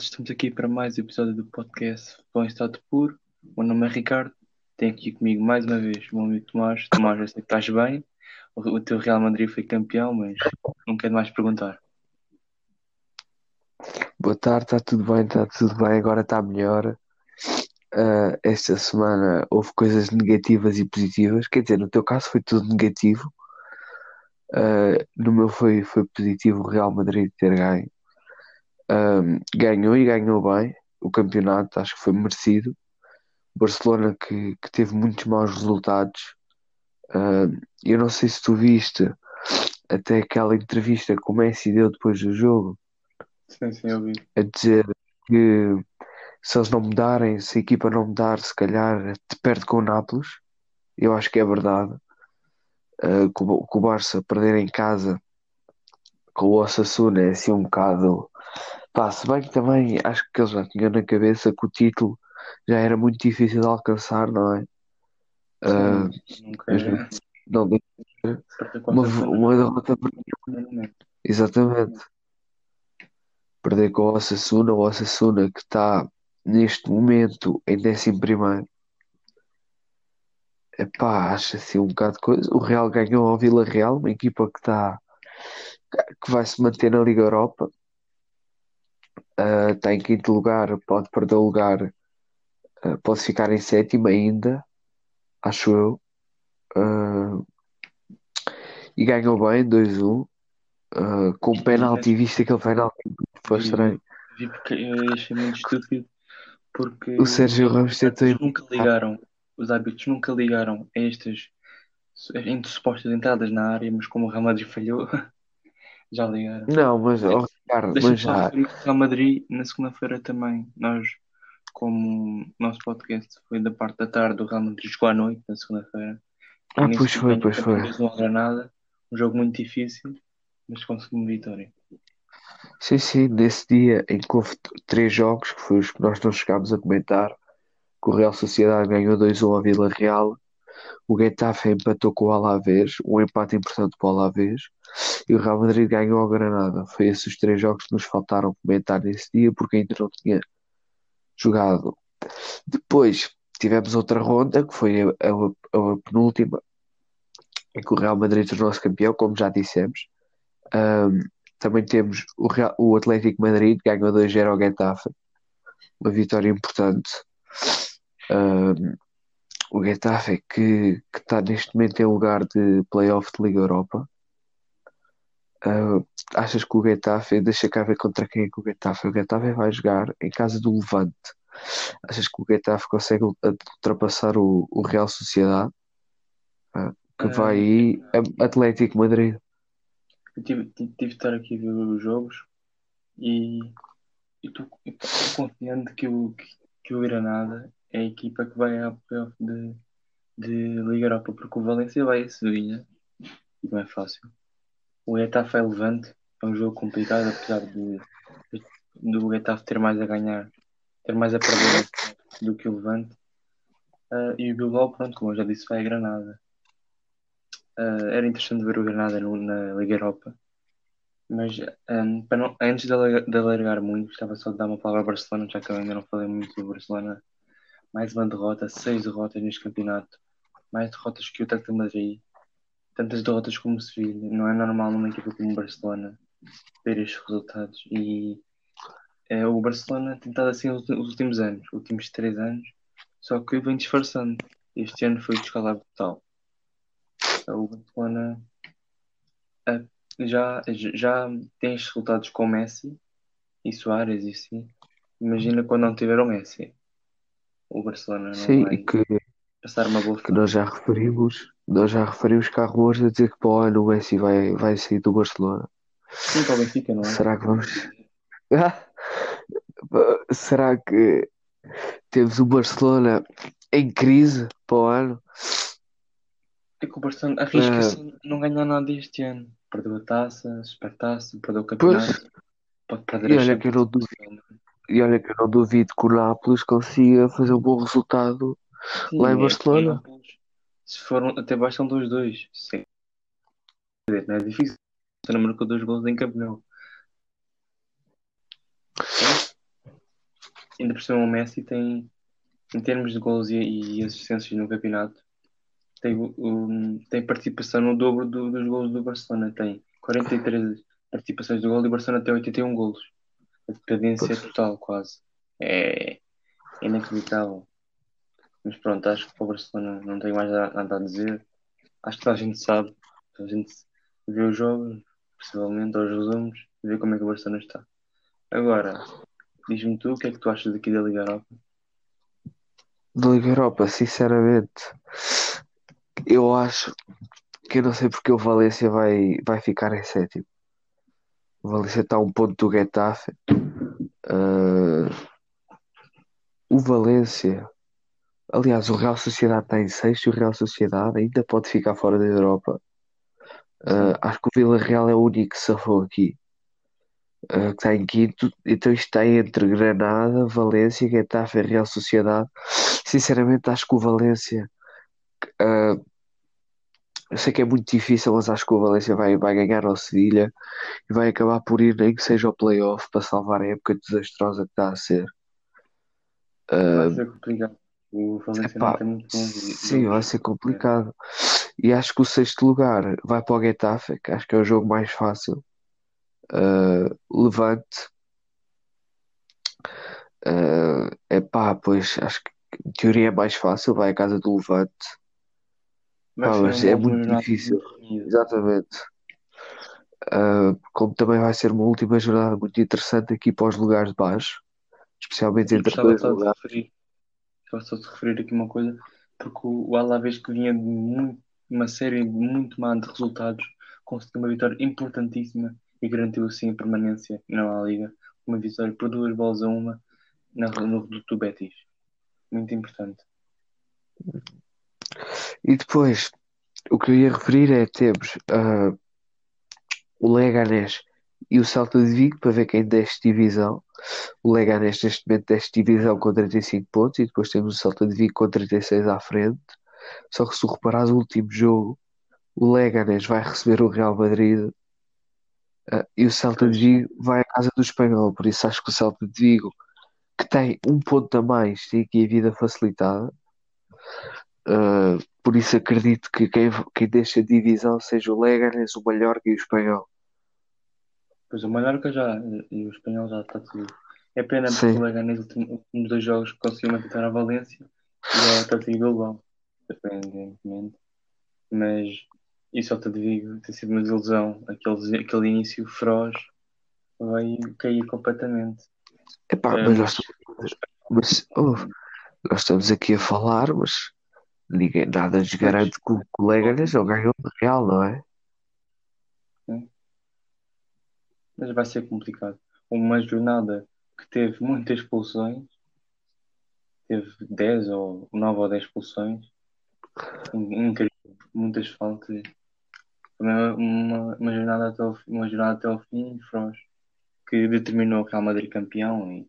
Estamos aqui para mais um episódio do podcast Bom Estado Puro. O meu nome é Ricardo, tenho aqui comigo mais uma vez o meu amigo Tomás. Tomás, eu sei que estás bem, o, o teu Real Madrid foi campeão, mas não quero mais perguntar. Boa tarde, está tudo bem, está tudo bem, agora está melhor. Uh, esta semana houve coisas negativas e positivas, quer dizer, no teu caso foi tudo negativo, uh, no meu foi, foi positivo o Real Madrid ter ganho. Um, ganhou e ganhou bem o campeonato, acho que foi merecido. Barcelona que, que teve muitos maus resultados. Eu não sei se tu viste até aquela entrevista que o Messi deu depois do jogo. Sim, sim, eu vi. A dizer que se eles não mudarem, se a equipa não mudar, se calhar te perde com o Nápoles. Eu acho que é verdade. Uh, que o Barça perder em casa com o Osasuna é assim um bocado Pá, se bem que também acho que eles já tinham na cabeça que o título já era muito difícil de alcançar, não é? Uh, Nunca é. não uma, uma derrota Exatamente. Perder com o Osasuna, o Osasuna que está neste momento em 11 primeiro. Epá, acho assim um bocado de coisa. O Real ganhou ao Vila Real, uma equipa que está que vai se manter na Liga Europa. Uh, está em quinto lugar, pode perder o lugar, uh, pode ficar em sétimo ainda, acho eu. Uh, e ganhou bem, 2-1, uh, com penalti, viste aquele penalti, foi estranho. Vi porque eu achei muito estúpido, porque o Sérgio Ramos tentou. Nunca ligaram, os árbitros nunca ligaram a estas entre supostas entradas na área, mas como o Real Madrid falhou, já ligaram. Não, mas, oh, Ricardo, mas já. Real Madrid, na segunda-feira também, nós, como o nosso podcast foi da parte da tarde, o Real Madrid jogou à noite, na segunda-feira. Ah, pois foi, pois foi. Não Granada, um jogo muito difícil, mas conseguimos vitória. Sim, sim, nesse dia em que houve três jogos, que foi os que nós não chegámos a comentar, que o Real Sociedade ganhou 2-1 a Vila Real, o Getafe empatou com o Alavés, um empate importante para o Alavés, e o Real Madrid ganhou ao Granada. Foi esses os três jogos que nos faltaram comentar nesse dia, porque ainda não tinha jogado. Depois tivemos outra ronda, que foi a, a, a penúltima, em que o Real Madrid tornou-se campeão, como já dissemos. Um, também temos o, Real, o Atlético Madrid, ganhou 2-0 ao Getafe, uma vitória importante. Um, o Getafe que, que está neste momento em lugar de playoff de Liga Europa. Uh, achas que o Getafe, deixa cá ver contra quem é que o Getafe, o Getafe vai jogar em casa do Levante. Achas que o Getafe consegue ultrapassar o, o Real Sociedade? Uh, que vai aí Atlético Madrid. Eu tive, tive, tive de estar aqui a ver os jogos e estou confiante que o, que, que o Granada é a equipa que vai ao playoff de, de Liga Europa, porque o Valência vai a Sevilha e não é fácil. O Getafe é Levante, é um jogo complicado, apesar de, do Getafe ter mais a ganhar, ter mais a perder do que o Levante. Uh, e o Bilbao, pronto, como eu já disse, vai a Granada. Uh, era interessante ver o Granada no, na Liga Europa. Mas um, não, antes de, de alargar muito, gostava só de dar uma palavra ao Barcelona, já que eu ainda não falei muito do Barcelona mais uma derrota, seis derrotas neste campeonato, mais derrotas que o Atlético Madrid, tantas derrotas como o Sevilha. Não é normal numa equipa como o Barcelona ver estes resultados. E é, o Barcelona tem estado assim os últimos anos, os últimos três anos, só que vem disfarçando. Este ano foi descalabro total. O Barcelona é, já, já tem estes resultados com Messi e Soares e assim. Imagina quando não tiver o Messi o Barcelona não Sim, vai que, passar uma boa que nós já referimos, nós já referimos cá rumores a dizer que para o ano o Messi vai, vai sair do Barcelona. Sim, para o Benfica, não é? Será que vamos. Será que temos o Barcelona em crise para o ano? É que o Barcelona arrisca-se uh... não ganhar nada este ano. Perdeu a taça, supertaça, perdeu o campeonato. Pois... Pode perder e olha que eu não duvido. E olha que eu não duvido que o Nápoles consiga fazer um bom resultado Sim, lá em é Barcelona. Se foram até bastam 2-2. Sim. Não é difícil. Você não marcou dois gols em campeão. ainda por cima o Messi tem, em termos de gols e, e assistências no campeonato, tem, um, tem participação no dobro do, dos gols do Barcelona. Tem 43 participações do gol e o Barcelona tem 81 gols. A decadência é total, quase. É, é inacreditável. Mas pronto, acho que para o Barcelona não tenho mais nada a dizer. Acho que toda a gente sabe, a gente vê os jogos, possivelmente, aos resumos, e vê como é que o Barcelona está. Agora, diz-me tu o que é que tu achas daqui da Liga Europa? Da Liga Europa, sinceramente, eu acho que eu não sei porque o Valência vai, vai ficar em sétimo. O Valência está a um ponto do Getafe. Uh, o Valência, aliás, o Real Sociedade está em sexto e o Real Sociedade ainda pode ficar fora da Europa. Uh, acho que o Vila Real é o único que safou aqui. Uh, que está em quinto, então isto está entre Granada, Valência, Getafe e Real Sociedade. Sinceramente, acho que o Valência uh, eu sei que é muito difícil, mas acho que o Valência vai, vai ganhar ao Sevilha e vai acabar por ir, nem que seja ao playoff, para salvar a época desastrosa que está a ser. Vai ser complicado. O Valência epá, não tem muito bom Sim, vai ser complicado. E acho que o sexto lugar vai para o Getafe, que acho que é o jogo mais fácil. Uh, Levante. Uh, epá, pois acho que em teoria é mais fácil, vai à casa do Levante. Pá, ser mas é muito difícil. Exatamente. Uh, como também vai ser uma última jornada muito interessante aqui para os lugares de baixo, especialmente E entre dois lugares. referir, gostava só de referir aqui uma coisa, porque o Alavés que vinha de muito- uma série muito má de resultados, conseguiu uma vitória importantíssima e garantiu assim a permanência na Liga. Uma vitória por duas bolas a uma na, no reduto do Betis. Muito importante. E depois, o que eu ia referir é temos ah, o Leganés e o Celta de Vigo para ver quem desce divisão. O Leganés neste momento desce divisão com 35 pontos e depois temos o Celta de Vigo com 36 à frente. Só que se tu o último jogo, o Leganés vai receber o Real Madrid ah, e o Celta de. Vigo vai à casa do Espanhol. Por isso acho que o Celta de Vigo, que tem um ponto a mais, tem aqui a vida facilitada. Uh, por isso acredito que quem, quem deixa a divisão seja o Leganés, o Mallorca e o Espanhol. Pois o Mallorca já e o Espanhol já está tudo. É pena porque Sim. o Leganés nos últimos dois jogos conseguiu manter a Valência e o Atlético Bilbao, surpreendentemente. Mas e o Celta de Vigo tem sido uma desilusão. Aquele, aquele início feroz veio cair completamente. Epá, É, mas nós, mas mas, oh, nós estamos aqui a falar, mas ninguém, nada nos garante que o, o Leganés não ganhou de Real, não é? mas vai ser complicado. Uma jornada que teve muitas expulsões, teve 10 ou 9 ou 10 expulsões, In- incrível, muitas faltas. Também uma, uma, jornada até ao, uma jornada até ao fim, que determinou o Real Madrid campeão e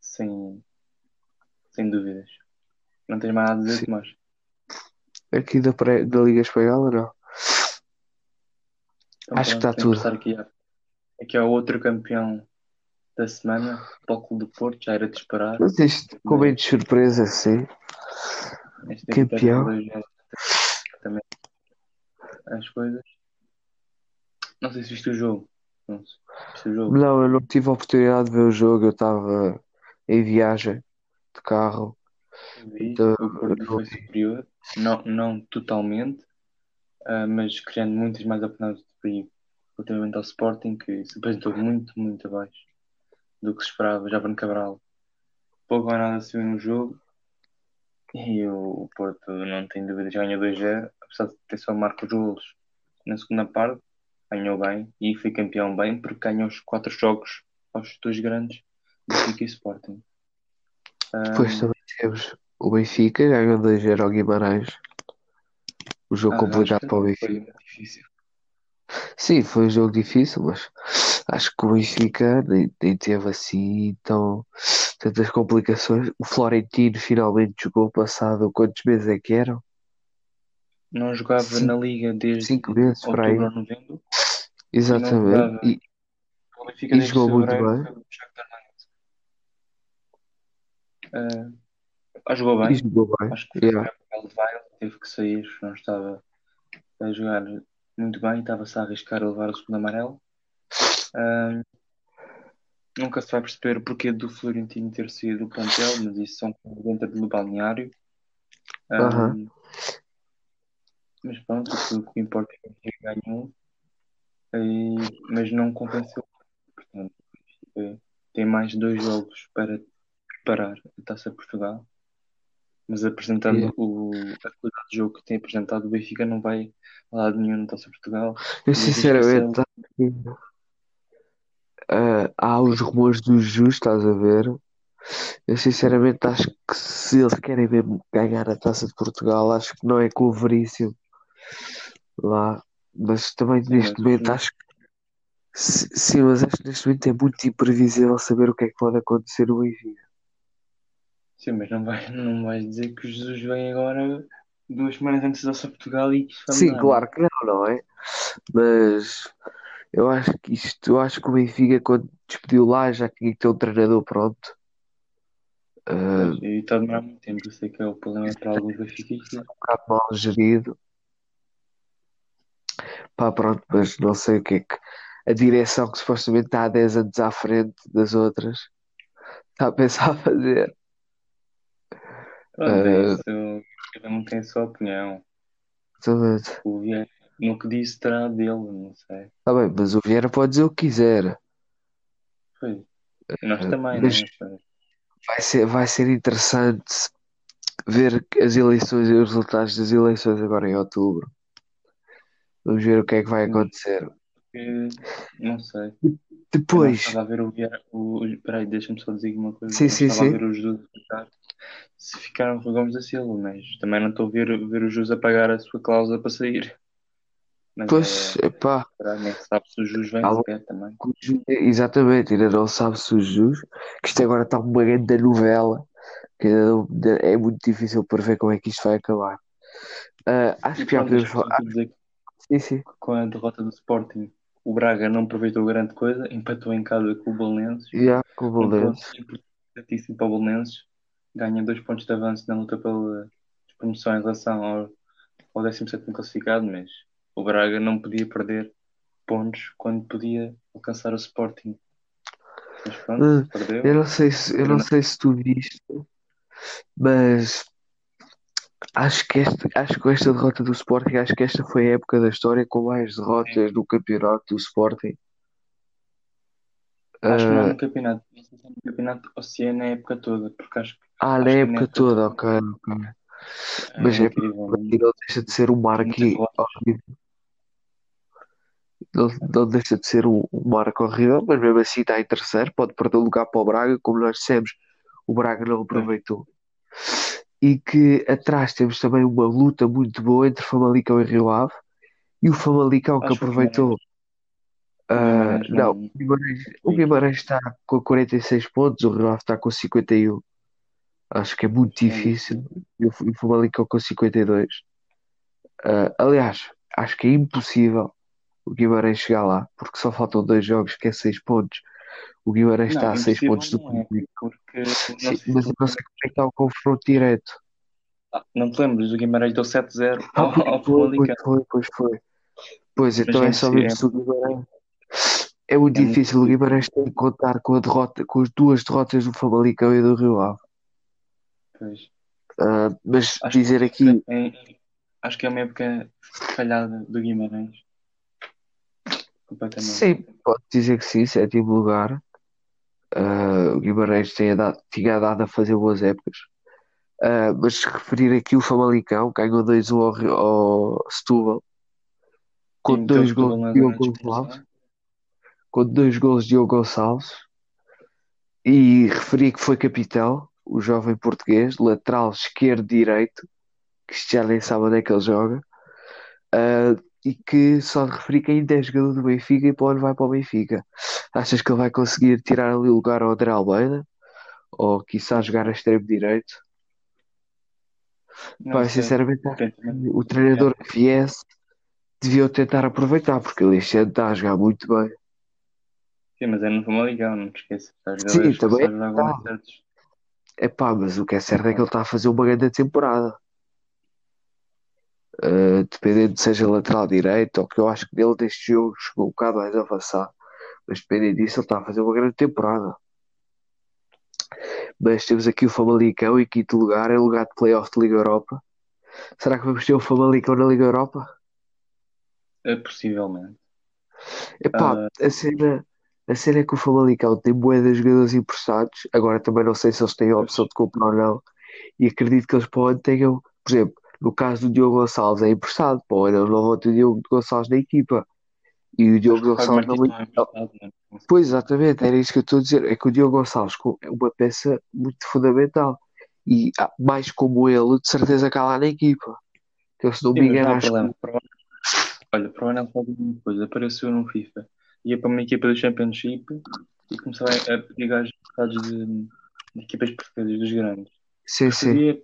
sem, sem dúvidas. Não tens mais nada a dizer. Tomás? Aqui da, pré- da Liga Espanhola, não. Então, Acho que está tudo. aqui, aqui ao outro campeão da semana, o Clube do Porto, já era de esperar. Mas isto, com meio de surpresa, sim. Esta Campeão. vitória por 2-0 também as coisas. Não sei se viste o jogo. Não sei. Viste o jogo? Não, eu não tive a oportunidade de ver o jogo, eu estava em viagem de carro. Vi, Então, o Porto eu foi superior, não, não totalmente, ah, mas criando muitas mais oportunidades de perigo relativamente ao Sporting, que se apresentou muito, muito abaixo do que se esperava. Já Bruno Cabral pouco ou nada se viu no jogo e o, Porto, não tem dúvidas, ganhou 2-0, apesar de ter só Marcos golos na segunda parte, ganhou bem e foi campeão bem porque ganhou os quatro jogos aos dois grandes, Benfica e Sporting. Ah, Depois também temos o Benfica, ganhou 2-0 ao Guimarães. O jogo ah, complicado para o foi Benfica. Sim, foi um jogo difícil, mas acho que o Benfica nem, nem teve assim tão, tantas complicações. O Florentino finalmente jogou passado quantos meses é que eram? Não jogava Cinco- na Liga desde Cinco meses para aí. outubro ou novembro. Exatamente. E, E desde jogou muito bem. Donetsk. Ah, jogou bem. E jogou bem. Acho que foi Yeah. ele vai, teve que sair, não estava a jogar muito bem, estava-se a arriscar a levar o segundo amarelo. Ah, nunca se vai perceber o porquê do Florentino ter saído do plantel, mas isso são coisas dentro do balneário. Ah, Aham. mas pronto, o que importa é que ganhou, e, mas não compensou. Portanto, tem mais dois jogos para preparar a Taça Portugal. Mas apresentando Yeah. o, a qualidade de jogo que tem apresentado, o Benfica não vai a lado nenhum na Taça de Portugal. Eu sinceramente acho que, ah, há os rumores do Jus, estás a ver? Eu sinceramente acho que se eles querem mesmo ganhar a Taça de Portugal, acho que não é com o Veríssimo lá. Mas também Sim, neste momento acho que sim, mas acho que neste momento é muito imprevisível saber o que é que pode acontecer no Benfica. Sim, mas não vai, não vais dizer que Jesus vem agora duas semanas antes da de Portugal e que Sim, mudar, claro que não, não é? Mas eu acho que isto, eu acho que o Benfica quando despediu lá já tinha que ter um treinador pronto. Pois, E está a demorar muito tempo. Eu sei que é o problema para alguns benfiquistas. um bocado mal gerido. Pá, pronto, mas não sei o que é que a direção que supostamente está há 10 anos à frente das outras está a pensar a fazer. Pronto, é Ah, isso. Cada um tem a sua opinião. exatamente. O Vieira, no que disse, terá dele, não sei. Tá bem, mas o Vieira pode dizer o que quiser. Pois. Nós Ah, também, mas né? Vai ser, vai ser interessante ver as eleições e os resultados das eleições agora em outubro. Vamos ver o que é que vai acontecer. Porque, não sei. Eu não Depois, estava a ver o Vieira. O, peraí, deixa-me só dizer uma coisa. sim, sim, estava a sim. ver o Jesus ficar. Se ficaram com o Gomes da Silva, mas também não estou a ver, ver o Jesus a pagar a sua cláusula para sair. Mas Pois, é. se sabe se o Jesus vem sequer também. Exatamente, ainda não sabe se os jus, que isto agora está uma grande novela, que ainda não- é muito difícil prever como é que isto vai acabar. Ah, acho E que já podemos falar. Sim, sim, com a derrota do Sporting, o Braga não aproveitou grande coisa, empatou em casa com o Belenenses. já com o Belenenses. importantíssimo para o Belenenses. Ganha dois pontos de avanço na luta pela promoção em relação ao, ao 17º classificado, mas o Braga não podia perder pontos quando podia alcançar o Sporting. Mas pronto, eu perdeu. não sei se, eu não sei se tu viste, mas acho que esta, acho que com esta derrota do Sporting, acho que esta foi a época da história com mais derrotas no campeonato do Sporting. Acho que não Ah, no campeonato. Não sei se é no campeonato ou se é na época toda, porque acho que ah, na época toda, ok, ok. é Mas é incrível. não deixa de ser um marco horrível. Não, não deixa de ser um, um marco horrível, mas mesmo assim está em terceiro, pode perder o lugar para o Braga, como nós dissemos, o Braga não aproveitou. E que atrás temos também uma luta muito boa entre Famalicão e Rio Ave, e o Famalicão que Acho que aproveitou. O ah, não, não. o Guimarães, o. Guimarães está com 46 pontos, o Rio Ave está com 51. Acho que é muito É difícil. E o e o Famalicão com 52. Ah, aliás, acho que é impossível o Guimarães chegar lá, porque só faltam dois jogos, que é seis pontos. O Guimarães está a seis impossível pontos do não é, porque não Sim, mas eu não sei como é que está o confronto direto. Ah, não te lembras, o Guimarães deu 7-0 Ah, ao, ao foi, pois Famalicão. foi, pois foi. Pois então é é só impossível, mesmo se o Guimarães. É muito é muito difícil, o difícil. Guimarães tem que contar com a derrota, com as duas derrotas do Famalicão e do Rio Ave. Pois. Ah, mas Acho dizer é aqui, é- acho que é uma época falhada do Guimarães. Completamente. sim, pode dizer que sim, sétimo lugar. Ah, o Guimarães tinha dado, tinha dado a fazer boas épocas. Ah, mas referir aqui o Famalicão, ganhou 2-1 ao, ao Setúbal, E com o dois Setúbal gols na de zona Diogo de. Com dois gols de Diogo Gonçalves, e referi que foi capitão, o jovem português, lateral esquerdo direito, que já nem sabe onde é que ele joga, Ah, e que só de referir que ainda é jogador do Benfica e para onde vai para o Benfica. Achas que ele vai conseguir tirar ali o lugar ao André Almeida? Ou quiçá jogar a extremo direito? Não sei. sinceramente o treinador que viesse devia tentar aproveitar, porque ele este ano está a jogar muito bem. Sim, mas é no Famalicão, não te esqueças. Sim, também é. Epá, mas o que é certo é que ele está a fazer uma grande temporada. Uh, dependendo de seja lateral direito, ou que eu acho que nele deste jogo chegou um bocado mais avançado, mas dependendo disso, ele está a fazer uma grande temporada. Mas temos aqui o Famalicão em quinto lugar, em lugar de playoff de Liga Europa. Será que vamos ter o Famalicão na Liga Europa? É, possivelmente. Epá, Ah. a cena, a cena é que o Famalicão tem de jogadores emprestados. Agora também não sei se eles têm a opção de comprar ou não. E acredito que eles ano tenham, por exemplo, no caso do Diogo Gonçalves é emprestado, para o ano eles não vão ter o Diogo Gonçalves na equipa. E o Diogo Gonçalves não não é emprestado, né? Pois, exatamente, era isso que eu estou a dizer. É que o Diogo Gonçalves é uma peça muito fundamental. E mais como ele, de certeza que há lá na equipa. Eu, se não Sim, me engano, acho que Olha, para o ano ele faz a mesma coisa. Apareceu no FIFA. Ia para uma equipa do Championship e começava a pedir gajos de, de equipas portuguesas, dos grandes. sim, sim. Que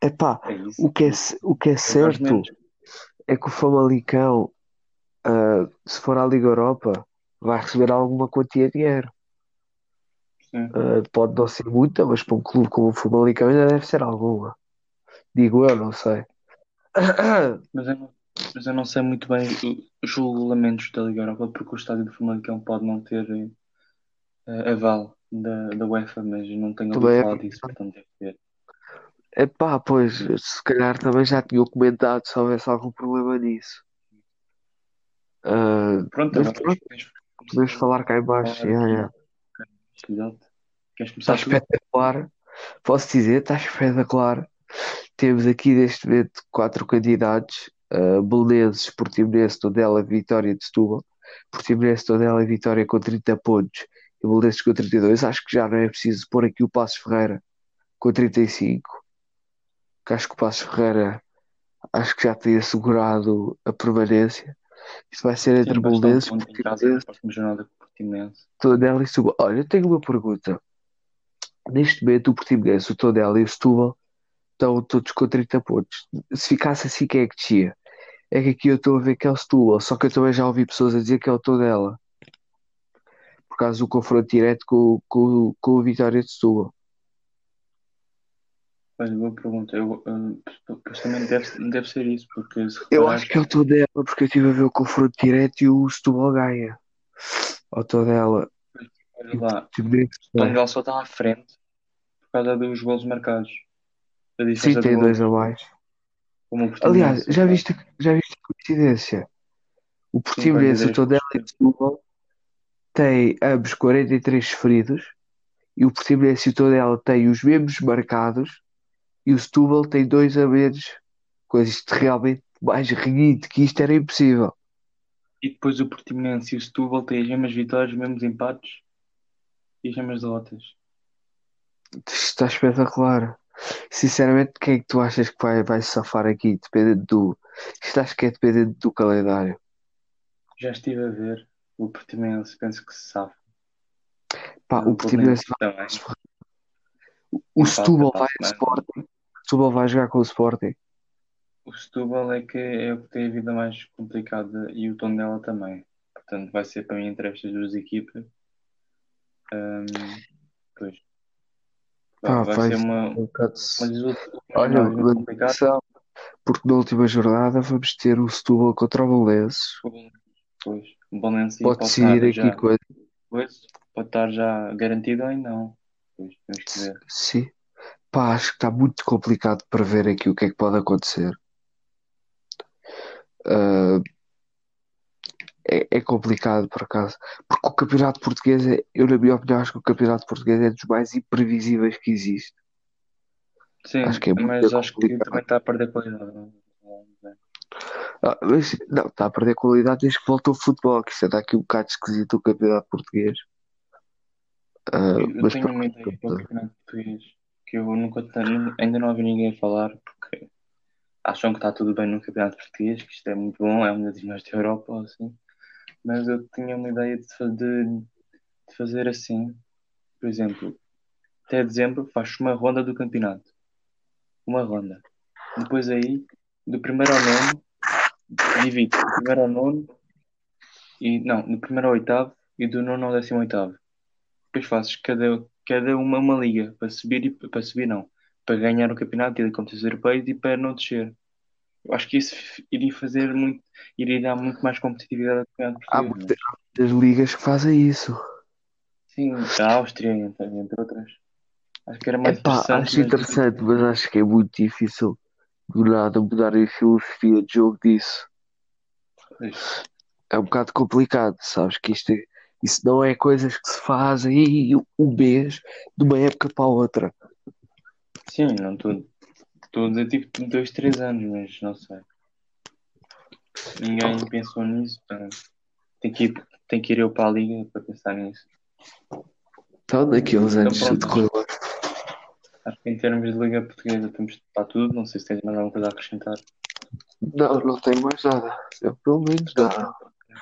Epá, é isso. o que é, o que é certo menos. é que o Famalicão, ah, se for à Liga Europa, vai receber alguma quantia de dinheiro. Ah, pode não ser muita, mas para um clube como o Famalicão ainda deve ser alguma. Digo eu, não sei. Mas eu, não, mas eu não sei muito bem o- os regulamentos da Liga Europa, porque o estádio do Famalicão pode não ter eh, aval da, da UEFA, mas não tenho ouvido é falar disso, portanto deve ter. Epá, pois, se calhar também já tinham comentado se houvesse algum problema nisso. Ah, Pronto, mas pronto, podemos falar cá em a baixo. falar Yeah, aqui. yeah. Exato. Queres começar Está espetacular. Posso dizer, está espetacular. Temos aqui neste momento quatro candidatos: uh, Belenenses, Portimonense, Tondela, Vitória de Setúbal. Portimonense, Tondela e Vitória com 30 pontos e Belenenses com 32. Acho que já não é preciso pôr aqui o Passos Ferreira com 35. Que acho que o Passos Ferreira acho que já tem assegurado a permanência. Isto vai ser entre Belenenses, Portimonense, o Portimonense. Tondela e Setúbal. Olha, eu tenho uma pergunta. Neste momento, o Portimonense, o Tondela e o Setúbal estão todos com 30 pontos. Se ficasse assim, quem é que descia? É que aqui eu estou a ver que é o Setúbal, só que eu também já ouvi pessoas a dizer que é o Tondela, por causa do confronto direto com, com, com o Vitória de Setúbal. Olha, boa pergunta. Eu, supostamente deve, deve ser isso, porque se Eu acho que é o Tondela, porque eu estive a ver o confronto direto e o Setúbal ganha. O Tondela olha o lá, o. Tondela só está à frente por causa dos golos marcados. Sim, tem dois golos, a mais. como o Aliás, Portimonense já viste, já coincidência? O Portimonense, o 43 Tondela e o Setúbal têm ambos 43 feridos e o Portimonense e o Tondela têm os mesmos marcados e o Setúbal tem dois a menos. Coisa isto realmente mais renhido que isto era impossível. E depois o Portimonense e o Setúbal têm as mesmas vitórias, os mesmos empates e as mesmas derrotas. Isto está espetacular. Sinceramente, quem é que tu achas que vai, vai safar aqui? Dependendo do. Isto acho que é dependente do calendário. Já estive a ver o Portimonense, penso que se sabe. Pá, O o Portimonense Belenenses vai. também. O Setúbal vai ao. Sporting. O Setúbal vai jogar com o Sporting. O Setúbal é que é o que tem a vida mais complicada e o Tondela também. Portanto, vai ser para mim entre estas duas equipas. Ahm, pois. Pá, vai vai ser uma, um bocado. uma Olha, atenção, porque na última jornada vamos ter o Setúbal contra o Belenenses. Pois, o Belenenses Pode pode decidir aqui já, coisa. pois, pode estar já garantido ou não. Pois, temos que ver. Sim. Pá, acho que está muito complicado para ver aqui o que é que pode acontecer. Ah, é, é complicado por acaso. Porque o campeonato português, é, eu na minha opinião, acho que o campeonato português é dos mais imprevisíveis que existe. Sim, Acho que é mas acho que complicado. também está a perder qualidade. não é? Ah, mas não, está a perder qualidade desde que voltou o futebol, que isso está aqui um bocado esquisito o campeonato português. Ah, Eu, tenho uma ideia para o campeonato português que eu nunca tenho, ainda não ouvi ninguém falar porque acham que está tudo bem no campeonato português, que isto é muito bom, é uma das melhores da Europa, assim. Mas eu tinha uma ideia de, de, de fazer assim, por exemplo, até dezembro faz uma ronda do campeonato. Uma ronda. Depois aí, do primeiro ao nono, divide do primeiro ao nono e não, do primeiro ao oitavo e do nono ao décimo oitavo. Depois fazes cada, cada uma uma liga para subir e para subir não, para ganhar o campeonato e competições europeias e para não descer. Eu acho que isso iria fazer muito, iria dar muito mais competitividade ao campeonato Há português. muitas, há muitas ligas que fazem isso. Sim, a Áustria, entre, entre outras. Acho que era mais Epá, interessante, acho mas interessante, mas acho que é muito difícil do nada mudar a filosofia de jogo disso. pois, É um bocado complicado, sabes? Que isto é- isso não é coisas que se fazem um mês de uma época para a outra. sim, não estou estou a dizer tipo dois, três anos, mas não sei. Ninguém pensou nisso, portanto, tem que ir, tem que ir eu para a liga para pensar nisso. Então, daqui a uns anos pronto. tudo correu bem. Acho que em termos de liga portuguesa temos para tudo, não sei se tens mais alguma coisa a acrescentar. Não, não tenho mais nada. Eu, pelo menos não.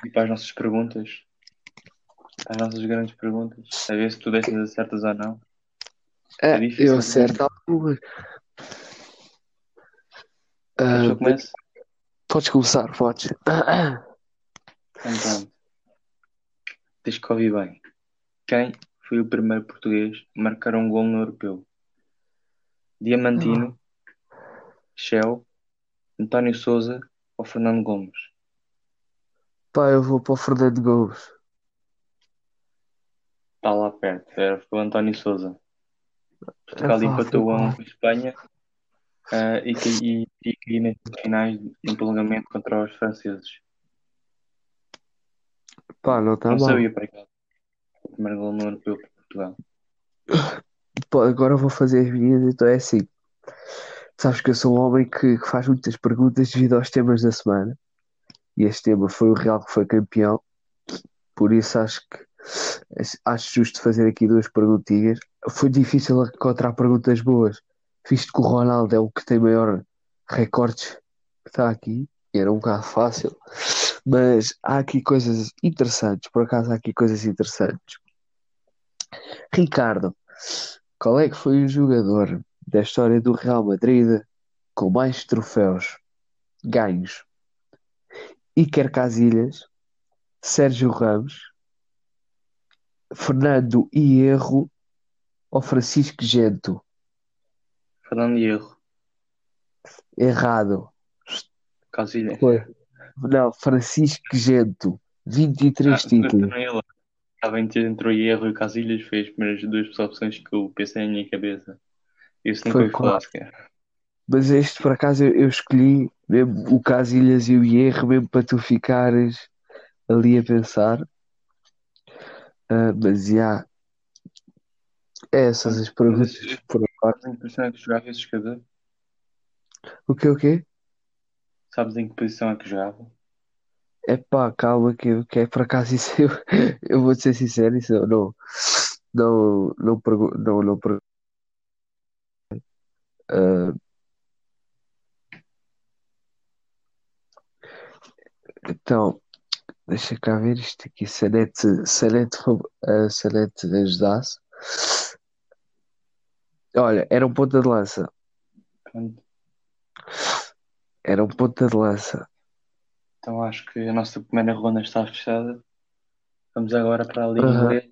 E para as nossas perguntas, para as nossas grandes perguntas, a ver se tu dessas acertas ou não. É, É difícil, eu é? acerto algumas. Ah, Comece? podes começar, podes. Então. Tens que ouvir bem. Quem foi o primeiro português a marcar um gol no europeu? Diamantino, Shell, António Souza ou Fernando Gomes? Pá, eu vou para o Fernando Gomes. Está lá perto, era, foi o António Souza. Portugal empatou a um com Espanha ah, e, e, e caiu nas finais em prolongamento contra os franceses. Pá, não está Não mal. sabia para cá. O primeiro gol no europeu para Portugal. Agora vou fazer as minhas, então é assim. Sabes que eu sou um homem que, que faz muitas perguntas devido aos temas da semana. E este tema foi o Real que foi campeão. Por isso acho que acho justo fazer aqui duas perguntinhas. Foi difícil encontrar perguntas boas, visto que o Ronaldo é o que tem maior recordes que está aqui. Era um bocado fácil. Mas há aqui coisas interessantes. Por acaso há aqui coisas interessantes. Ricardo, qual é que foi o jogador da história do Real Madrid com mais troféus ganhos? Iker Casillas, Sérgio Ramos, Fernando Hierro ou Francisco Gento? Fernando Hierro, Errado. Casilhas. Foi. Não, Francisco Gento, 23 Ah, títulos. Estava entre, o Hierro e o Casilhas, foi as primeiras duas opções que eu pensei na minha cabeça. Isso nunca Foi falar. Mas este, por acaso, eu, eu escolhi mesmo o Casilhas e o Hierro, mesmo para tu ficares ali a pensar. Ah, mas já. Essas as perguntas por agora. Sabes em que posição é que jogava esse jogador? O que o quê? Sabes em que posição é que jogava? É pá, calma, que, que é por acaso isso eu, eu vou ser sincero, isso eu não, não, não, pergu- não, não, pergu- ah, então, deixa cá ver isto aqui, se a net, se a net, fa- ah, se a net ajudasse. Olha, era um ponta de lança, Pronto. era um ponta de lança. Então acho que a nossa primeira ronda está fechada. Vamos agora para a Liga. Inglesa,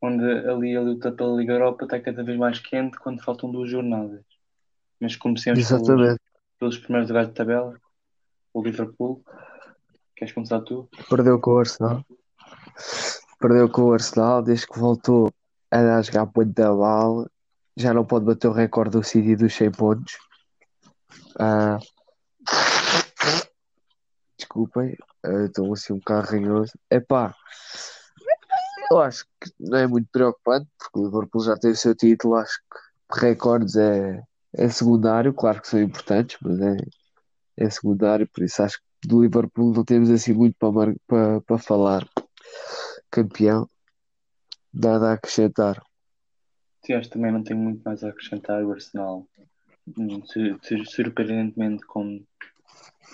onde ali a luta pela Liga Europa está cada vez mais quente quando faltam duas jornadas. Mas comecemos pelos, pelos primeiros lugares de tabela. O Liverpool. Queres começar tu? perdeu com o Arsenal. Perdeu com o Arsenal desde que voltou a jogar da mal. Já não pode bater o recorde do City dos 100 pontos. Ah, desculpem, ah, estou assim um bocado ranhoso. Epá, eu acho que não é muito preocupante, porque o Liverpool já tem o seu título. Acho que recordes é, é secundário, claro que são importantes, mas é, é secundário. Por isso acho que do Liverpool não temos assim muito para, para, para falar. Campeão, nada a acrescentar. Sim, acho que também não tenho muito mais a acrescentar. O Arsenal, hum, su- su- surpreendentemente, como,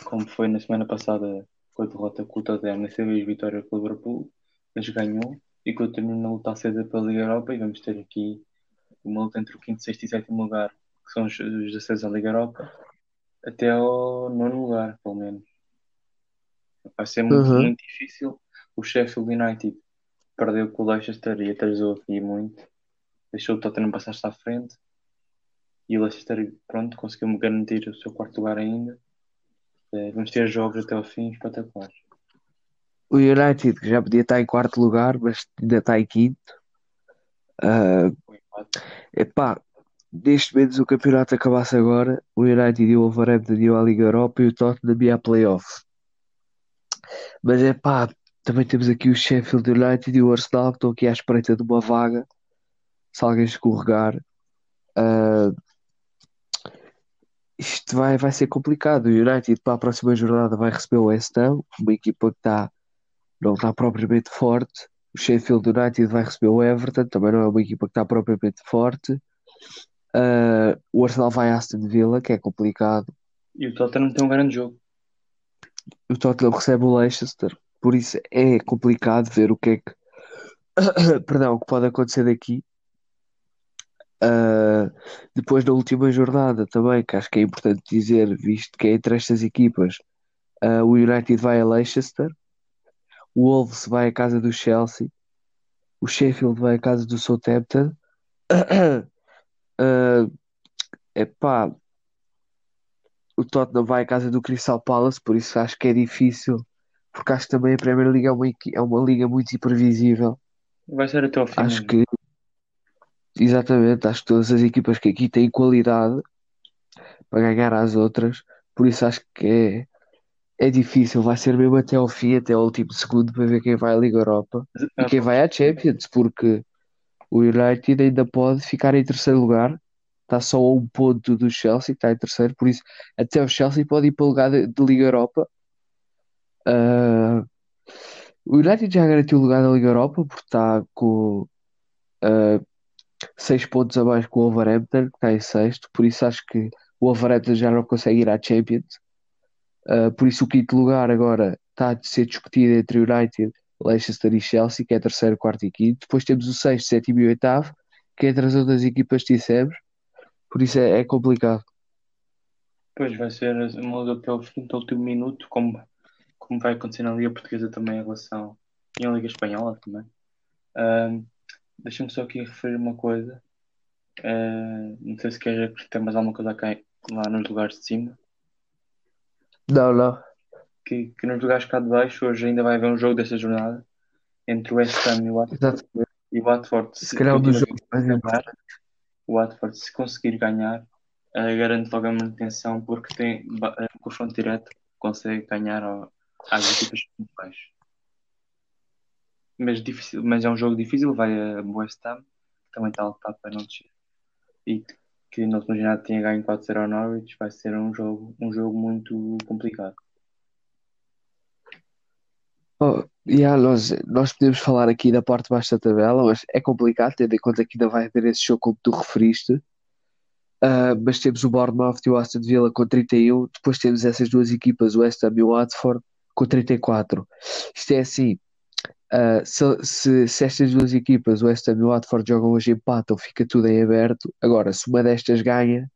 como foi na semana passada com a derrota com o Tottenham, dessa vez vitória com o Liverpool, mas ganhou e continua na luta acesa pela Liga Europa. E vamos ter aqui uma luta entre o quinto, sexto e sétimo lugar, que são os, os 16 da Liga Europa, até ao nono lugar, pelo menos. Vai ser muito, Uhum. muito difícil. O Sheffield United perdeu com o Leicester e atrasou aqui muito. Deixou o Tottenham passar-se à frente e o Leicester, pronto, conseguiu-me garantir o seu quarto lugar ainda. Eh, vamos ter jogos até ao fim espetaculares. O United que já podia estar em quarto lugar, mas ainda está em quinto. Uh, epá, neste momento o campeonato acabasse agora, o United e o Wolverhampton iam à Liga Europa e o Tottenham ia à Playoff. Mas é pá, também temos aqui o Sheffield United e o Arsenal que estão aqui à espreita de uma vaga. Se alguém escorregar, uh, isto vai, vai ser complicado. O United para a próxima jornada vai receber o West Ham, uma equipa que está, não está propriamente forte. O Sheffield United vai receber o Everton, também não é uma equipa que está propriamente forte. Uh, o Arsenal vai a Aston Villa, que é complicado. E o Tottenham tem um grande jogo. O Tottenham recebe o Leicester, por isso é complicado ver o que é que, perdão, o que pode acontecer daqui. Uh, depois da última jornada também, que acho que é importante dizer, visto que é entre estas equipas, uh, o United vai a Leicester, o Wolves vai à casa do Chelsea, o Sheffield vai à casa do Southampton. Uh, epá, o Tottenham vai à casa do Crystal Palace, por isso acho que é difícil, porque acho que também a Premier League é uma, é uma liga muito imprevisível. Vai ser até ao fim. Acho que, exatamente, acho que todas as equipas que aqui têm qualidade para ganhar às outras, por isso acho que é, é difícil, vai ser mesmo até ao fim, até ao último segundo, para ver quem vai à Liga Europa e quem vai à Champions, porque o United ainda pode ficar em terceiro lugar, está só a um ponto do Chelsea, está em terceiro, por isso até o Chelsea pode ir para o lugar de, de Liga Europa. Uh, o United já garantiu o lugar da Liga Europa, porque está com uh, seis pontos abaixo com o Wolverhampton, que está em sexto, por isso acho que o Wolverhampton já não consegue ir à Champions. Uh, por isso o quinto lugar agora está a ser discutido entre United, Leicester e Chelsea, que é terceiro, quarto e quinto. Depois temos o sexto, sétimo e oitavo, que é entre as outras equipas que dissemos. Por isso é, é complicado. Pois vai ser uma luta até o fim, último minuto, como, como vai acontecer na Liga Portuguesa também em relação e na Liga Espanhola também. Uh, Deixa-me só aqui referir uma coisa. Uh, não sei se queres acrescentar mais alguma coisa cá, lá nos lugares de cima. Não, não. Que, que nos lugares cá de baixo hoje ainda vai haver um jogo desta jornada entre o West Ham e o Watford. E o Watford, se, se calhar um dos jogos mais o Watford, se conseguir ganhar, uh, garante logo a manutenção porque tem uh, confronto direto, consegue ganhar ao, às equipas principais. Mas, difícil, mas é um jogo difícil, vai a West Ham, que também está a lutar para não descer. E que no último jornada tinha ganho 4-0 ao Norwich, vai ser um jogo, um jogo muito complicado. Oh, yeah, nós, nós podemos falar aqui da parte de baixo da tabela, mas é complicado, tendo em conta que ainda vai haver esse jogo como tu referiste. Uh, mas temos o Bournemouth e o Aston Villa com 31, depois temos essas duas equipas, o West Ham e o Watford, com 34. Isto é assim, uh, se, se, se, estas duas equipas, o West Ham e o Watford, jogam hoje empatam, fica tudo em aberto. Agora, se uma destas ganha,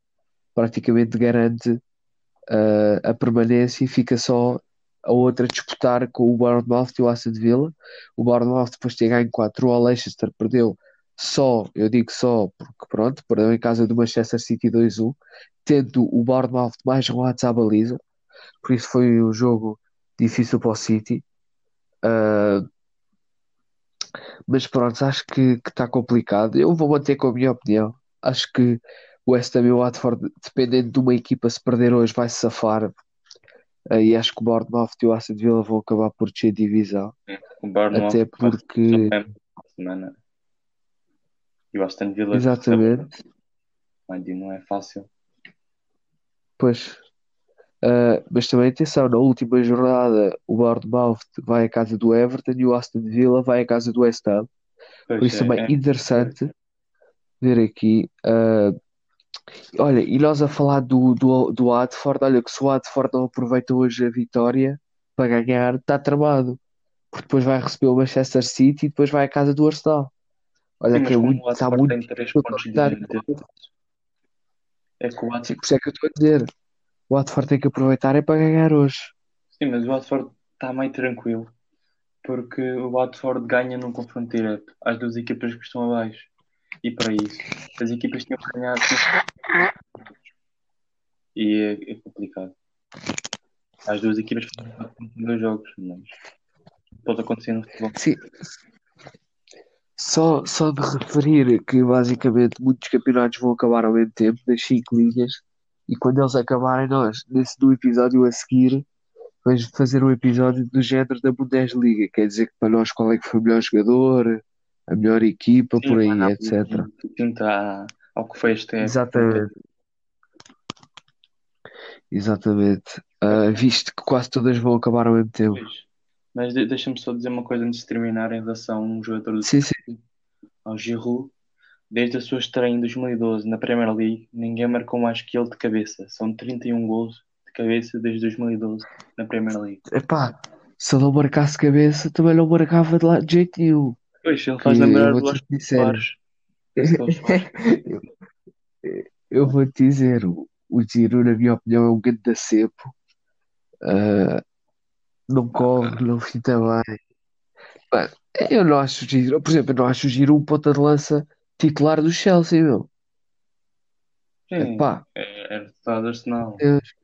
praticamente garante uh, a permanência e fica só a outra disputar com o Bournemouth e o Aston Villa. O Bournemouth depois de ter ganho 4 ao Leicester perdeu só, eu digo só, porque pronto, perdeu em casa do Manchester City 2-1, tendo o Bournemouth mais remates à baliza, por isso foi um jogo difícil para o City. Uh, mas pronto, acho que está complicado. Eu vou manter com a minha opinião. Acho que o West Ham e o Watford, dependendo de uma equipa, se perder hoje, vai se safar, e acho que o Bournemouth e o Aston Villa vão acabar por descer divisão. O Bournemouth Até porque. Semana. E o Aston Villa. Exatamente. Não é fácil. Pois. Uh, mas também atenção, na última jornada o Bournemouth vai à casa do Everton e o Aston Villa vai à casa do West Ham. Pois Por isso é, também é. interessante ver aqui. Uh, Olha, e nós a falar do, do, do Watford, olha que se o Watford não aproveita hoje a vitória para ganhar, está tramado. Porque depois vai receber o Manchester City e depois vai à casa do Arsenal. Olha Sim, que é muito, está muito. Tem três pontos de é que o Watford... Sim, por isso é que eu estou a dizer. O Watford tem que aproveitar é para ganhar hoje. Sim, mas o Watford está meio tranquilo. Porque o Watford ganha num confronto direto às duas equipas que estão abaixo. e para isso as equipas tinham que ganhar e é, é complicado. As duas equipas dois jogos, mas pode acontecer no futebol. Sim. Só, só de referir que basicamente muitos campeonatos vão acabar ao mesmo tempo, nas 5 linhas, e quando eles acabarem, nós, nesse do episódio a seguir, vamos fazer um episódio do género da Bundesliga, quer dizer que para nós qual é que foi o melhor jogador, a melhor equipa, Sim, por aí, mano, etc. Junta ao que foi este. Exatamente. Exatamente. Ah, visto que quase todas vão acabar ao mesmo tempo. Pois. Mas de- deixa-me só dizer uma coisa antes de terminar em relação a um jogador do Sim, sim. ao Giroud. Desde a sua estreia em 2012 na Premier League, ninguém marcou mais que ele de cabeça. São 31 gols de cabeça desde 2012 na Premier League. Epá, se ele marcasse cabeça, também não marcava de, lá, de jeito nenhum. Pois, ele faz lembrar. Soares. Los Soares. Eu, vou te dizer, o, o Giroud, na minha opinião, é um grande da cepo. Ah, não corre, não fita bem. Mano, eu não acho o Giroud, por exemplo, eu não acho o Giroud um ponta de lança titular do Chelsea, meu. Sim, Epá, é, é resultado do Arsenal. Deus.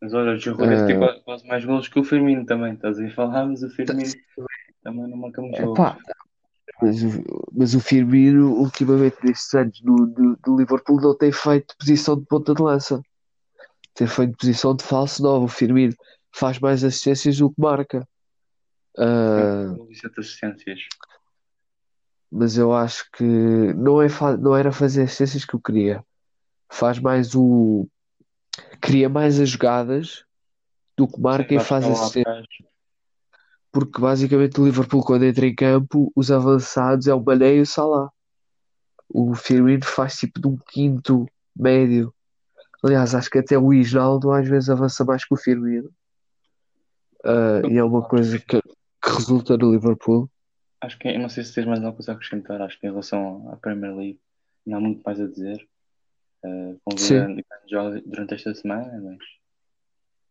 Mas olha, o deve ter Ah, quase, quase mais gols que o Firmino também. Estás a falar, mas o Firmino também não marca muitos gols. epá, mas o, mas o Firmino, ultimamente, nestes anos do, do, do Liverpool, não tem feito posição de ponta de lança. Tem feito posição de falso nove. O Firmino faz mais assistências do que marca. Ah, Gol e sete assistências. Mas eu acho que não é não era fazer assistências que eu queria. Faz mais o. Cria mais as jogadas do que marca e faz assistências. atrás. Porque basicamente o Liverpool, quando entra em campo, os avançados é o Mané e o Salah. O Firmino faz tipo de um quinto médio. Aliás, acho que até o Wijnaldum às vezes avança mais que o Firmino. Ah, e é uma coisa que, que resulta no Liverpool. Acho que, eu não sei se tens mais alguma coisa a acrescentar. Acho que em relação à Premier League não há muito mais a dizer. Uh, Sim. convidando jogos durante esta semana, mas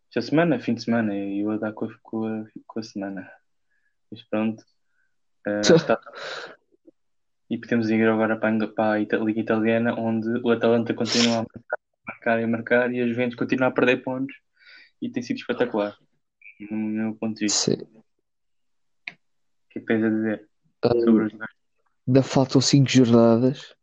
esta semana, fim de semana, e eu a dar com a, com a, semana. Mas pronto, uh, está. E podemos ir agora para para a Ita- Liga Italiana, onde o Atalanta continua a marcar, marcar e marcar, e a Juventus continua a perder pontos, e tem sido espetacular, no meu ponto de vista. Sim. Que que tens a dizer sobre os ainda faltam cinco jornadas.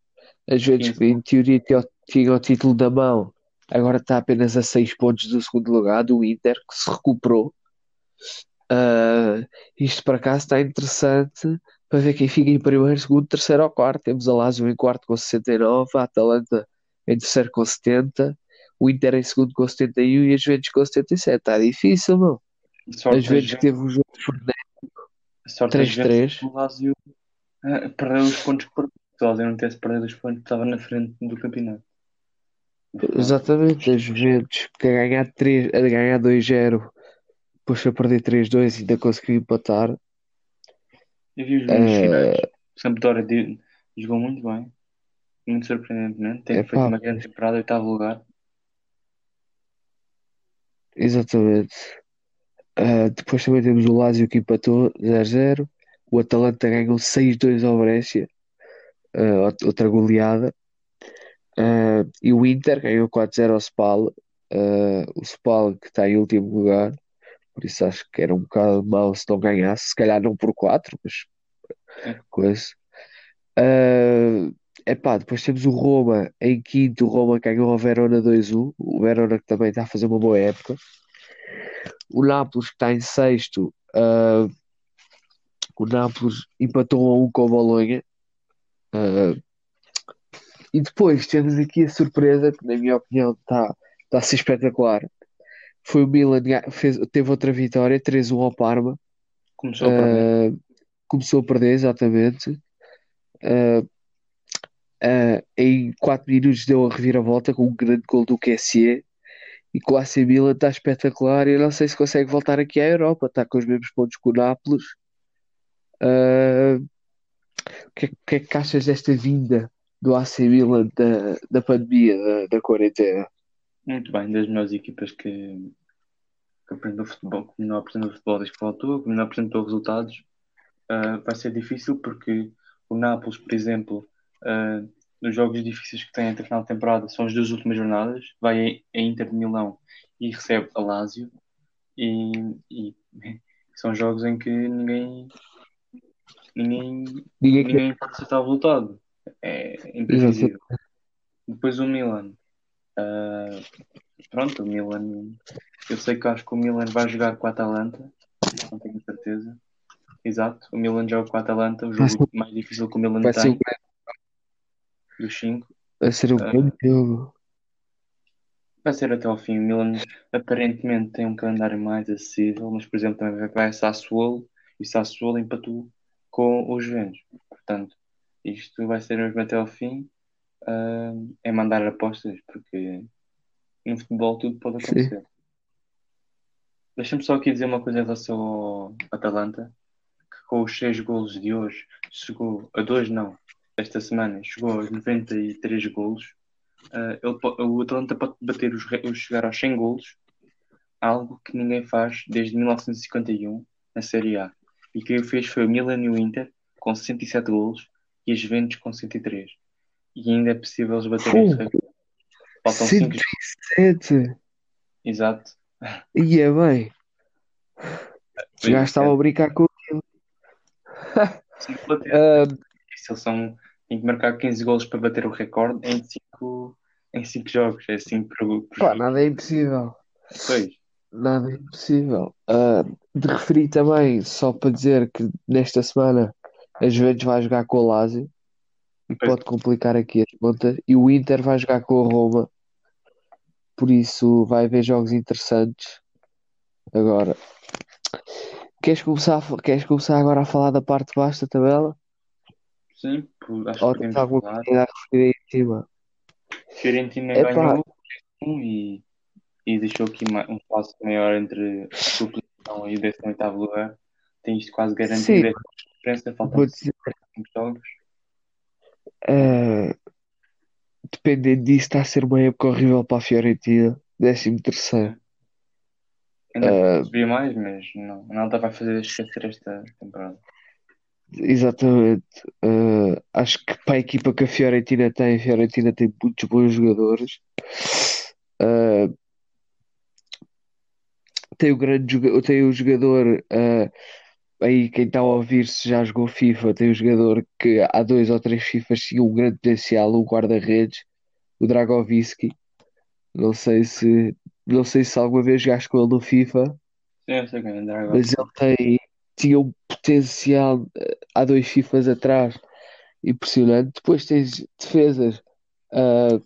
A Juventus, Quinze. que em teoria tinha, o- título da mão, agora está apenas a seis pontos do segundo lugar, do Inter, que se recuperou. Ah, isto para cá está interessante para ver quem fica em primeiro, segundo, terceiro ou quarto. Temos a Lazio em quarto com 69, a Atalanta em terceiro com 70, o Inter em segundo com 71 e a Juventus com 77. Está difícil, não? A Sorte da Juventus Juventus, teve um jogo sorte da Juventus, 3-3. o Lazio ah, perdeu os pontos que perdeu. Se o Lazio não tivesse perdido os pontos, estava na frente do campeonato. Exatamente, a Juventus que a ganhar 3, a ganhar 2-0, depois foi a perder 3-2 e ainda conseguiu empatar. Eu vi os minutos finais. Eh, O Sampdoria de- jogou muito bem, muito surpreendentemente. Tem feito uma grande temporada, oitavo lugar. exatamente. Eh, depois também temos o Lazio que empatou 0-0. O Atalanta ganhou 6-2 ao Brescia, out- outra goleada. Eh, e o Inter ganhou 4-0 ao Spal. O Spal que está em último lugar, por isso acho que era um bocado mau se não ganhasse. Se calhar não por 4, mas É. coisa. Uh, epá, depois temos o Roma em quinto. O Roma ganhou ao Verona 2-1. O Verona que também está a fazer uma boa época. O Nápoles que está em sexto. uh, o Nápoles empatou a um com o Bolonha. Uh, e depois temos aqui a surpresa, que na minha opinião está está a ser espetacular. Foi o Milan, fez, teve outra vitória, 3-1 ao Parma. Começou a perder. Uh, começou a perder, exatamente. Uh, em 4 minutos deu a reviravolta com um grande gol do QSE e com o AC Milan está espetacular. Eu não sei se consegue voltar aqui à Europa, está com os mesmos pontos que o Nápoles. Uh, o que, é- que é que achas desta vinda do AC Milan da, da pandemia, da, da quarentena? Muito bem, das melhores equipas que, que aprendeu futebol, que melhor apresentou futebol desde que voltou, que melhor apresentou resultados. Ah, vai ser difícil porque o Nápoles, por exemplo, uh, dos jogos difíceis que tem até a final de temporada são as duas últimas jornadas. Vai a Inter de Milão e recebe a Lazio. E, e são jogos em que ninguém ninguém, Ninguém ninguém pode acertar o resultado. É imprevisível. Depois o Milan. Uh, pronto, o Milan. Eu sei que acho que o Milan vai jogar com a Atalanta. Não tenho certeza. Exato. O Milan joga com a Atalanta, o jogo mais difícil que o Milan tem, dos 5. vai ser um grande jogo. Vai ser até ao fim. O Milan aparentemente tem um calendário mais acessível, mas por exemplo também vai- a Sassuolo e Sassuolo empatou com os Juventus. Portanto, isto vai ser mesmo até ao fim. Ah, é mandar apostas, porque no futebol tudo pode acontecer. Deixa-me só aqui dizer uma coisa em relação ao Atalanta, que com os 6 golos de hoje chegou a 2 não, esta semana chegou aos 93 golos. Ah, ele o Atalanta pode bater os, os chegar aos 100 golos, algo que ninguém faz desde 1951 na Série A. E quem o fez foi o Milan e o Inter com 67 golos e a Juventus com 103. E ainda é possível eles baterem esse recorde. Faltam 5 107. Exato. E é bem. Já estava a brincar com aquilo. Ah, Se eles são, têm que marcar 15 golos para bater o recorde em 5 em cinco jogos. É 5 por, por pá, nada é impossível. Pois. Nada é impossível. Ah, de referir também, só para dizer que nesta semana a Juventus vai jogar com o Lazio e Pois. pode complicar aqui as contas. E o Inter vai jogar com a Roma. Por isso vai haver jogos interessantes. Agora, queres começar, queres começar agora a falar da parte de baixo da tabela? Sim, acho Ou que podemos alguma falar. coisa a referir aí em cima? Fiorentina Epá. ganhou um e, e deixou aqui um passo maior entre a sua posição e o 18 lugar. Tem isto quase garantido. Sim. diferença. Faltam Vou dizer, 5 jogos. eh, dependendo disso, está a ser uma época horrível para a Fiorentina. Décimo terceiro. Ainda subia mais, mas não, nada vai fazer esquecer esta temporada. Exatamente. Uh, acho que para a equipa que a Fiorentina tem, a Fiorentina tem muitos bons jogadores. Uh, tem o grande tem o jogador uh, aí quem está a ouvir se já jogou FIFA, tem o jogador que há dois ou três FIFAs tinha um grande potencial, o guarda-redes, o Dragovski. Não sei se não sei se alguma vez jogaste com ele no FIFA. Sim, eu sei é Dragon. Mas ele tem, tinha um potencial eh, há dois FIFAs atrás impressionante. Depois tens defesas ah,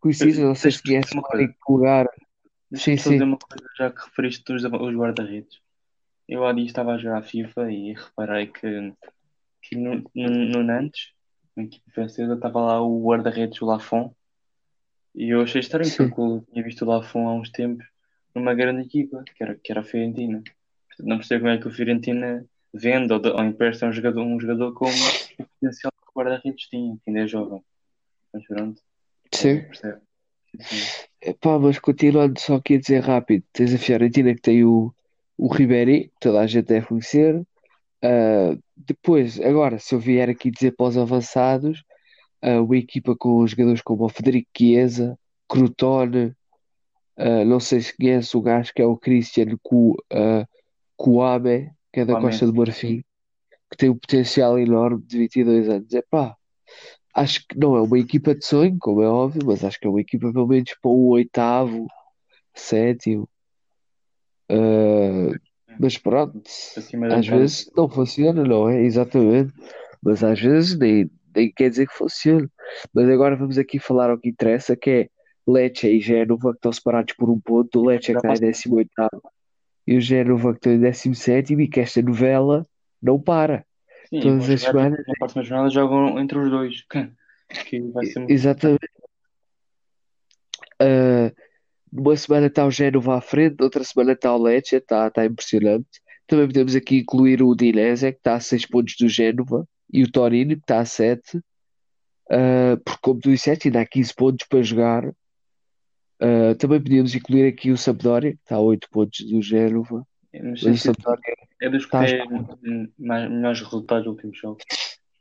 conhecidas, não sei se conheces o uma coisa. Eric Pulgar. Deixa-me Sim, sim. uma coisa, já que referiste os, os guarda-redes. Eu há dias estava a jogar FIFA e reparei que, que no, no, no Nantes, na equipe francesa, estava lá o guarda-redes, o Lafont, e eu achei estranho porque eu tinha visto o Lafont há uns tempos numa grande equipa, que era, que era a Fiorentina. Não percebo como é que o Fiorentina vende ou, ou empresta um jogador, um jogador com o potencial que o guarda-redes tinha, que ainda é jovem. Mas pronto, Sim. percebe. Sim, sim. Epá, mas continuando só aqui a dizer rápido, tens a Fiorentina que tem o, o Ribéry, que toda a gente deve conhecer. Ah, depois, agora, se eu vier aqui dizer para os avançados, ah, uma equipa com jogadores como o Federico Chiesa, Crotone, ah, não sei se conhece o gajo que é o Christian Cu, ah, Kouamé, que é da Kouamé, Costa do. Marfim, que tem um potencial enorme de 22 anos. Epá, acho que não é uma equipa de sonho, como é óbvio, mas acho que é uma equipa pelo menos para o oitavo, sétimo. Ah, mas pronto, às vezes não funciona, não é? Exatamente. Mas às vezes nem, nem quer dizer que funcione. Mas agora vamos aqui falar o que interessa, que é Lecce e Génova, que estão separados por um ponto. O Lecce que está em posso 18 e o Génova que está em 17 e que esta novela não para. Sim, Todas as semanas, na próxima jornada jogam entre os dois. Que vai ser muito exatamente. Ah, numa semana está o Génova à frente, outra semana está o Lecce, está, está impressionante. Também podemos aqui incluir o Udinese, que está a 6 pontos do Génova, e o Torino, que está a 7. Ah, porque, como tu disseste, ainda há 15 pontos para jogar. Ah, também podíamos incluir aqui o Sampdoria, que está a 8 pontos do Génova. Não o se Sampdoria é dos que a têm mais, melhores resultados dos últimos jogos.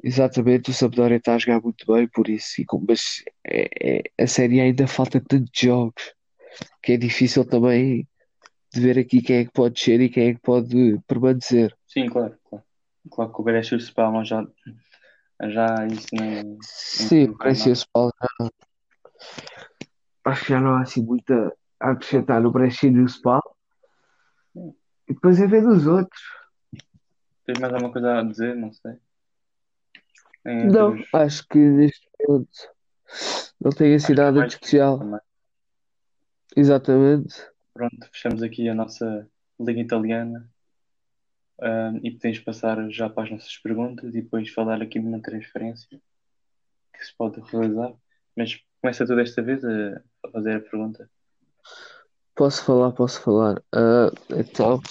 Exatamente, o Sampdoria está a jogar muito bem, por isso, e como- mas é, é- a Série ainda falta tantos jogos que é difícil também de ver aqui quem é que pode descer e quem é que pode permanecer. Sim, claro, claro. Claro que o Brescia e o Spal já, já isso nem, Sim, nem parece esse Paulo. Acho que já não há assim muito a acrescentar no Brescia e no Spal. E depois é ver dos outros. Tens mais alguma coisa a dizer? Não sei. Em Não, outros- acho que neste momento não tem assim nada de especial. também. Exatamente. Pronto, fechamos aqui a nossa Liga Italiana. Ahm, e podemos passar já para as nossas perguntas e depois falar aqui de uma transferência que se pode realizar. Mas começa tu desta vez a, a fazer a pergunta. Posso falar, posso falar. Ah, então,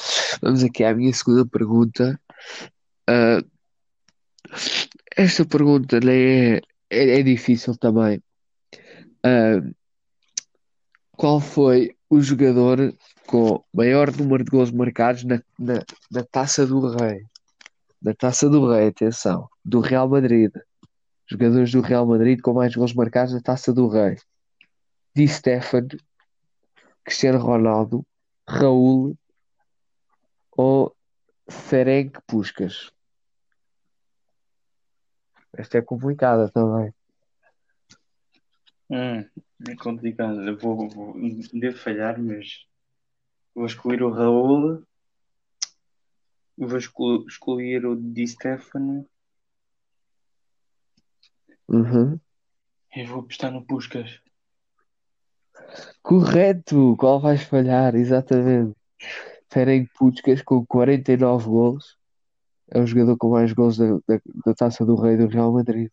vamos aqui à minha segunda pergunta. Ah, esta pergunta nem é, é, é difícil também. Ah, qual foi o jogador com maior número de gols marcados na, na, na Taça do Rei? Na Taça do Rei, atenção, do Real Madrid. Jogadores do Real Madrid com mais gols marcados na Taça do Rei. Di Stefano, Cristiano Ronaldo, Raul ou Ferenc Puskás? Esta é complicada também. Hum, é complicado. Eu vou, vou- devo falhar, mas vou escolher o Raul. Vou esco- escolher o Di Stefano Uhum. e vou apostar no Puskas. Correto! Qual vais falhar? Exatamente. Ferenc Puskás com 49 gols. É o jogador com mais gols da, da, da Taça do Rei do Real Madrid.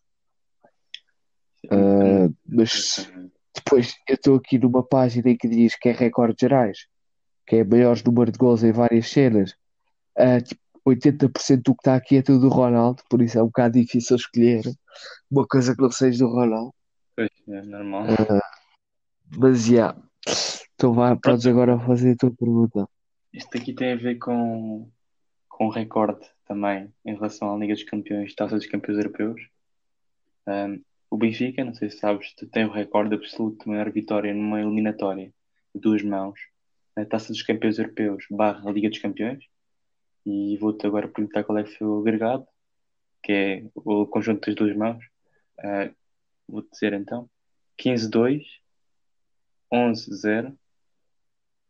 Ah, mas depois eu estou aqui numa página em que diz que é recorde gerais, que é maior número de gols em várias cenas. Ah, tipo, 80% do que está aqui é tudo do Ronaldo, por isso é um bocado difícil escolher uma coisa que não seja do Ronaldo. Pois, é normal. Mas já, então vá, podes agora fazer a tua pergunta. Este aqui tem a ver com, com o recorde também em relação à Liga dos Campeões, Taça dos Campeões Europeus. Um, o Benfica, não sei se sabes, tem o recorde absoluto de maior vitória numa eliminatória de duas mãos na Taça dos Campeões Europeus barra Liga dos Campeões. E vou-te agora perguntar qual é que foi o agregado, que é o conjunto das duas mãos. Uh, vou-te dizer então: 15-2, 11-0,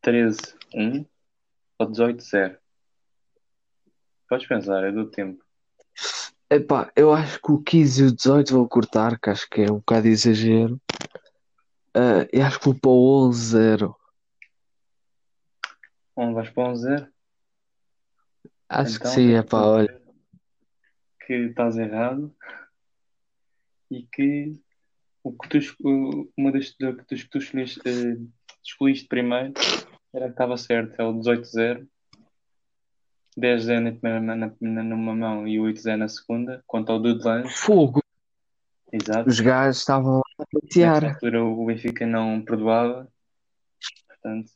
13-1 ou 18-0. Podes pensar, é do tempo. Epá, eu acho que o 15 e o 18 vou cortar, que acho que é um bocado exagero. Ah, eu acho que vou para o 11-0. 11 vais para 11-0. Acho que Então, sim, é pá, olha. Que estás errado e que o que tu, uma das do- que tu, escolheste, escolhiste primeiro era que estava certo, é o 18-0. 10-0 na primeira mão- na- na- numa mão e 8-0 na segunda, quanto ao Dudelange. Fogo! Exato. Os gajos estavam lá a Nessa passear. altura o Benfica não perdoava. Portanto,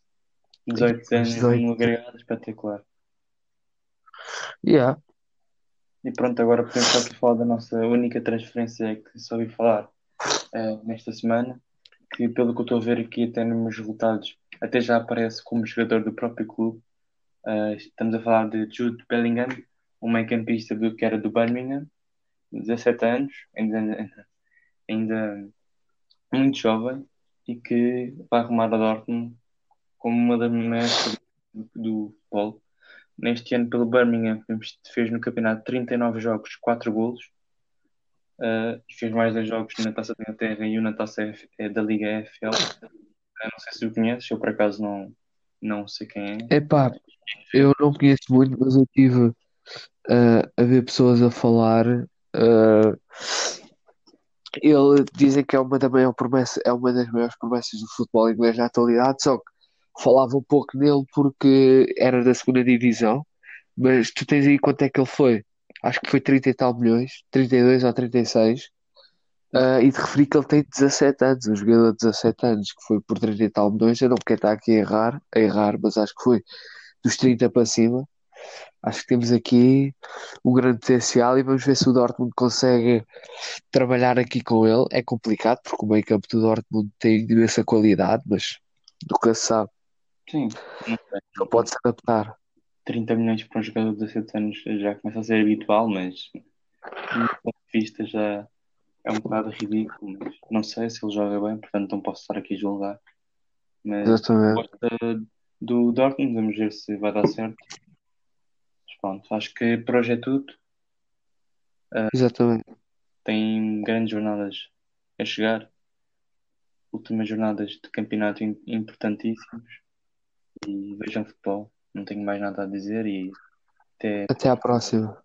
18-0 Os 18. no agregado, espetacular. Yeah. E pronto, agora podemos só aqui falar da nossa única transferência que só ouvi falar eh, nesta semana, que pelo que eu estou a ver aqui até nos meus resultados, até já aparece como jogador do próprio clube. Eh, estamos a falar de Jude Bellingham, um meio-campista que era do Birmingham, 17 anos, ainda, ainda muito jovem, e que vai arrumar a Dortmund como uma das maiores do, do futebol. Neste ano, pelo Birmingham, fez no campeonato 39 jogos, 4 golos. Uh, fez mais dois jogos na Taça da Inglaterra e um na Taça F- eh, da Liga EFL. Eu não sei se o conheces, eu por acaso não, não sei quem é. Epá, eu não conheço muito, mas eu tive ah, a ver pessoas a falar. ah, ele dizem que é uma da maior promessa, é uma das maiores promessas do futebol inglês na atualidade, só que falava um pouco nele porque era da segunda divisão, mas tu tens aí quanto é que ele foi? Acho que foi 30 e tal milhões, 32 ou 36. Ah, e de referir que ele tem 17 anos, um jogador de 17 anos que foi por 30 e tal milhões. Eu não quero estar aqui a errar, a errar, mas acho que foi dos 30 para cima. Acho que temos aqui um grande potencial e vamos ver se o Dortmund consegue trabalhar aqui com ele. É complicado porque o meio campo do Dortmund tem imensa qualidade, mas nunca se sabe. Sim, não pode se adaptar. 30 milhões para um jogador de 17 anos já começa a ser habitual, mas do ponto de vista já é um bocado ridículo. Mas não sei se ele joga bem, portanto não posso estar aqui a julgar. Mas Exatamente. do Dortmund, vamos ver se vai dar certo. Mas pronto, acho que por hoje é tudo. Exatamente. Tem grandes jornadas a chegar. Últimas jornadas de campeonato im- importantíssimos. E vejam futebol. Não tenho mais nada a dizer e até Até à próxima.